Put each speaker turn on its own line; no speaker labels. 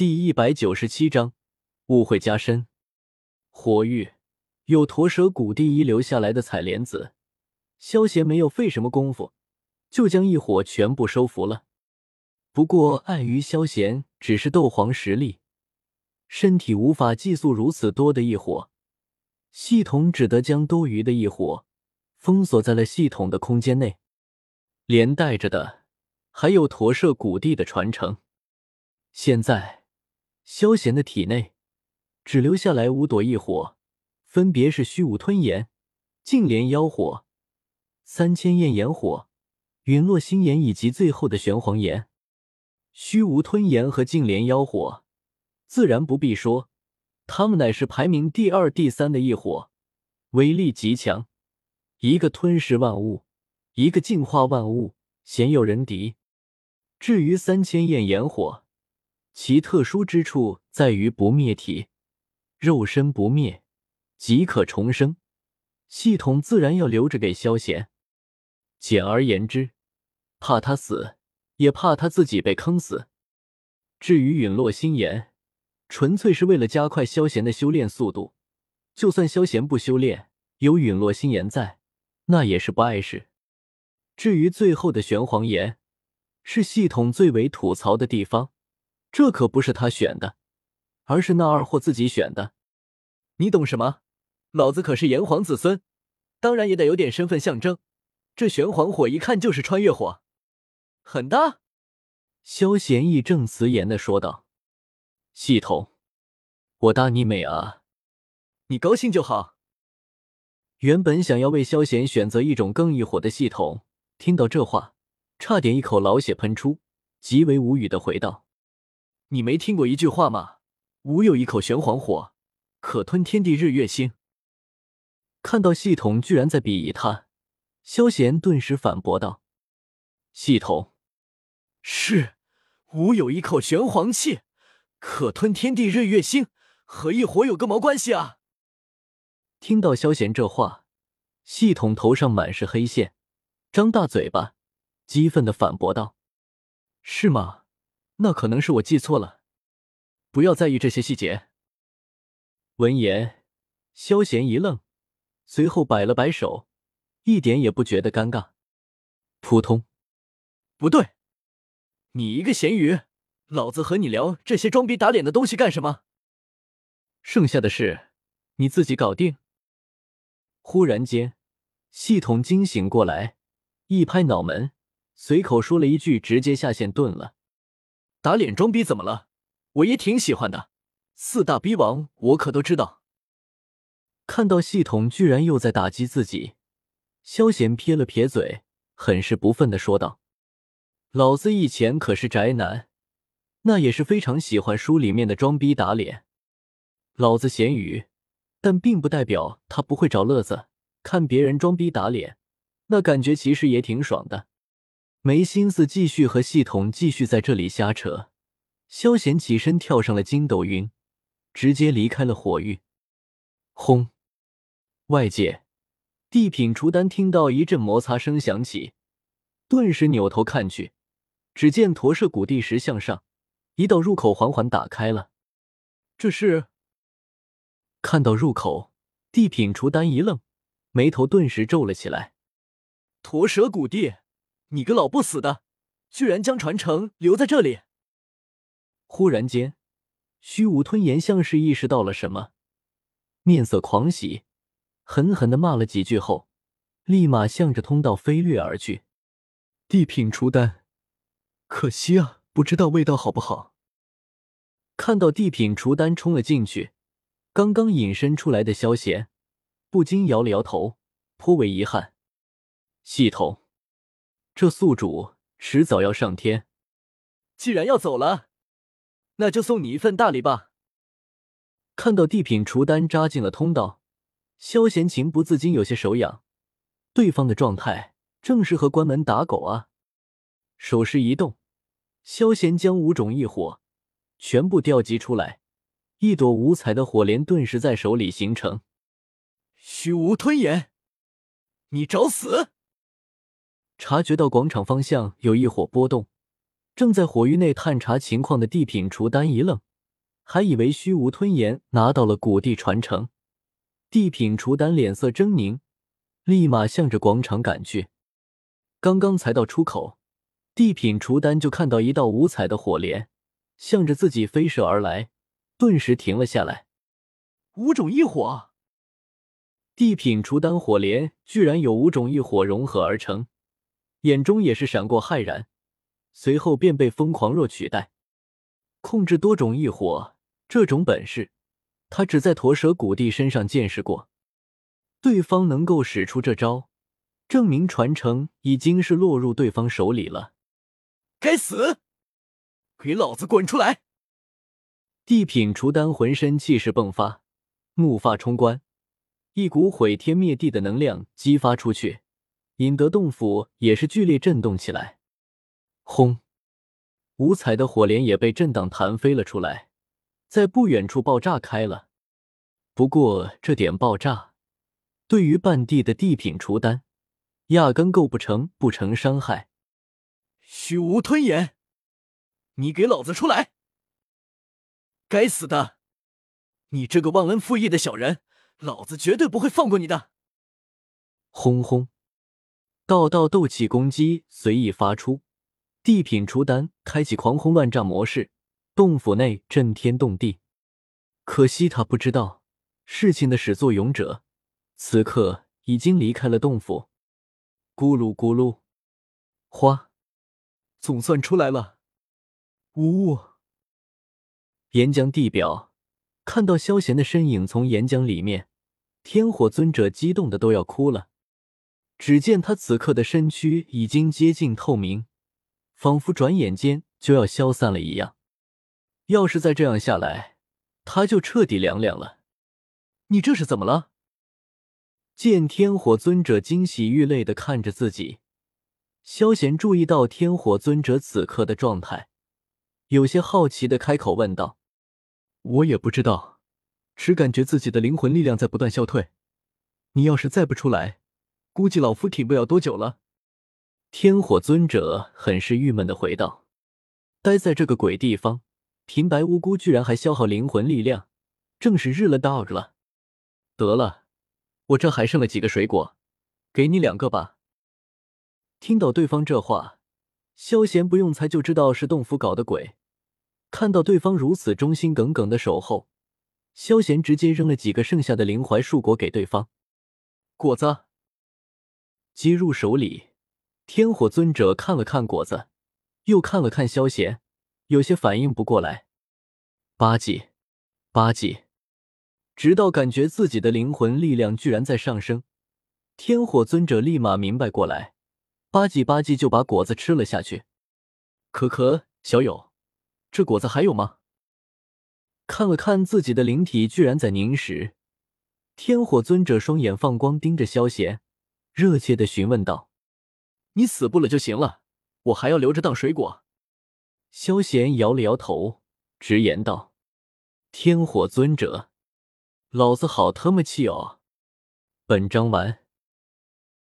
第一百九十七章误会加深。火域有驼蛇谷第一留下来的采莲子，萧贤没有费什么功夫，就将异火全部收服了。不过碍于萧贤只是斗皇实力，身体无法寄宿如此多的异火，系统只得将多余的异火封锁在了系统的空间内，连带着的还有驼舍谷地的传承。现在。萧贤的体内只留下来五朵异火，分别是虚无吞炎、净莲妖火、三千焰炎火、陨落星炎以及最后的玄黄炎。虚无吞炎和净莲妖火自然不必说，他们乃是排名第二、第三的异火，威力极强，一个吞噬万物，一个净化万物，鲜有人敌。至于三千焰炎火，其特殊之处在于不灭体，肉身不灭即可重生。系统自然要留着给萧贤。简而言之，怕他死，也怕他自己被坑死。至于陨落心炎，纯粹是为了加快萧贤的修炼速度。就算萧贤不修炼，有陨落心炎在，那也是不碍事。至于最后的玄黄炎，是系统最为吐槽的地方。这可不是他选的，而是那二货自己选的。你懂什么？老子可是炎黄子孙，当然也得有点身份象征。这玄黄火一看就是穿越火，狠的。萧贤义正辞严的说道：“系统，我大你美啊！你高兴就好。”原本想要为萧贤选择一种更易火的系统，听到这话，差点一口老血喷出，极为无语的回道。你没听过一句话吗？吾有一口玄黄火，可吞天地日月星。看到系统居然在鄙夷他，萧贤顿时反驳道：“系统，
是，吾有一口玄黄气，可吞天地日月星，和一火有个毛关系啊？”
听到萧贤这话，系统头上满是黑线，张大嘴巴，激愤的反驳道：“是吗？”那可能是我记错了，不要在意这些细节。闻言，萧贤一愣，随后摆了摆手，一点也不觉得尴尬。扑通，
不对，你一个咸鱼，老子和你聊这些装逼打脸的东西干什么？
剩下的事你自己搞定。忽然间，系统惊醒过来，一拍脑门，随口说了一句，直接下线顿了。
打脸装逼怎么了？我也挺喜欢的。四大逼王我可都知道。
看到系统居然又在打击自己，萧贤撇了撇嘴，很是不忿的说道：“老子以前可是宅男，那也是非常喜欢书里面的装逼打脸。老子咸鱼，但并不代表他不会找乐子。看别人装逼打脸，那感觉其实也挺爽的。”没心思继续和系统继续在这里瞎扯，萧贤起身跳上了筋斗云，直接离开了火域。轰！外界，地品雏丹听到一阵摩擦声响起，顿时扭头看去，只见驼舍谷地石向上，一道入口缓缓打开了。
这是？
看到入口，地品雏丹一愣，眉头顿时皱了起来。
驼舍谷地。你个老不死的，居然将传承留在这里！
忽然间，虚无吞炎像是意识到了什么，面色狂喜，狠狠的骂了几句后，立马向着通道飞掠而去。
地品除丹，可惜啊，不知道味道好不好。
看到地品雏丹冲了进去，刚刚隐身出来的萧贤不禁摇了摇头，颇为遗憾。系统。这宿主迟早要上天，
既然要走了，那就送你一份大礼吧。
看到地品雏丹扎进了通道，萧贤情不自禁有些手痒。对方的状态正适合关门打狗啊！手势一动，萧贤将五种异火全部调集出来，一朵五彩的火莲顿时在手里形成。
虚无吞炎，你找死！
察觉到广场方向有一火波动，正在火域内探查情况的地品雏丹一愣，还以为虚无吞炎拿到了古地传承。地品雏丹脸色狰狞，立马向着广场赶去。刚刚才到出口，地品雏丹就看到一道五彩的火莲向着自己飞射而来，顿时停了下来。
五种异火，
地品雏丹火莲居然有五种异火融合而成，眼中也是闪过骇然，随后便被疯狂若取代。控制多种异火这种本事。他只在驼蛇古帝身上见识过，对方能够使出这招，证明传承已经是落入对方手里了。
该死！给老子滚出来！
地品雏丹浑身气势迸发，怒发冲冠，一股毁天灭地的能量激发出去，引得洞府也是剧烈震动起来。轰！五彩的火莲也被震荡弹飞了出来。在不远处爆炸开了，不过这点爆炸对于半地的地品雏丹压根构不成不成伤害。
虚无吞炎，你给老子出来！该死的，你这个忘恩负义的小人，老子绝对不会放过你的！
轰轰，道道斗气攻击随意发出，地品雏丹开启狂轰乱炸模式。洞府内震天动地，可惜他不知道事情的始作俑者此刻已经离开了洞府。咕噜咕噜，花，
总算出来了！呜呜！
岩浆地表看到萧贤的身影从岩浆里面，天火尊者激动的都要哭了。只见他此刻的身躯已经接近透明，仿佛转眼间就要消散了一样。要是再这样下来，他就彻底凉凉了。
你这是怎么了？
见天火尊者惊喜欲泪的看着自己，萧贤注意到天火尊者此刻的状态，有些好奇的开口问道：“
我也不知道，只感觉自己的灵魂力量在不断消退。你要是再不出来，估计老夫挺不了多久了。”
天火尊者很是郁闷的回道：“待在这个鬼地方。”平白无辜，居然还消耗灵魂力量，正是日了 dog 了。得了，我这还剩了几个水果，给你两个吧。听到对方这话，萧贤不用猜就知道是洞府搞的鬼。看到对方如此忠心耿耿的守候，萧贤直接扔了几个剩下的灵槐树果给对方。果子接入手里，天火尊者看了看果子，又看了看萧贤。有些反应不过来，八级，八级，直到感觉自己的灵魂力量居然在上升，天火尊者立马明白过来，吧唧吧唧就把果子吃了下去。
可可，小友，这果子还有吗？
看了看自己的灵体，居然在凝实，天火尊者双眼放光，盯着萧贤，热切的询问道：“
你死不了就行了，我还要留着当水果。”
萧贤摇了摇头，直言道：“天火尊者，老子好他妈气哦！”本章完。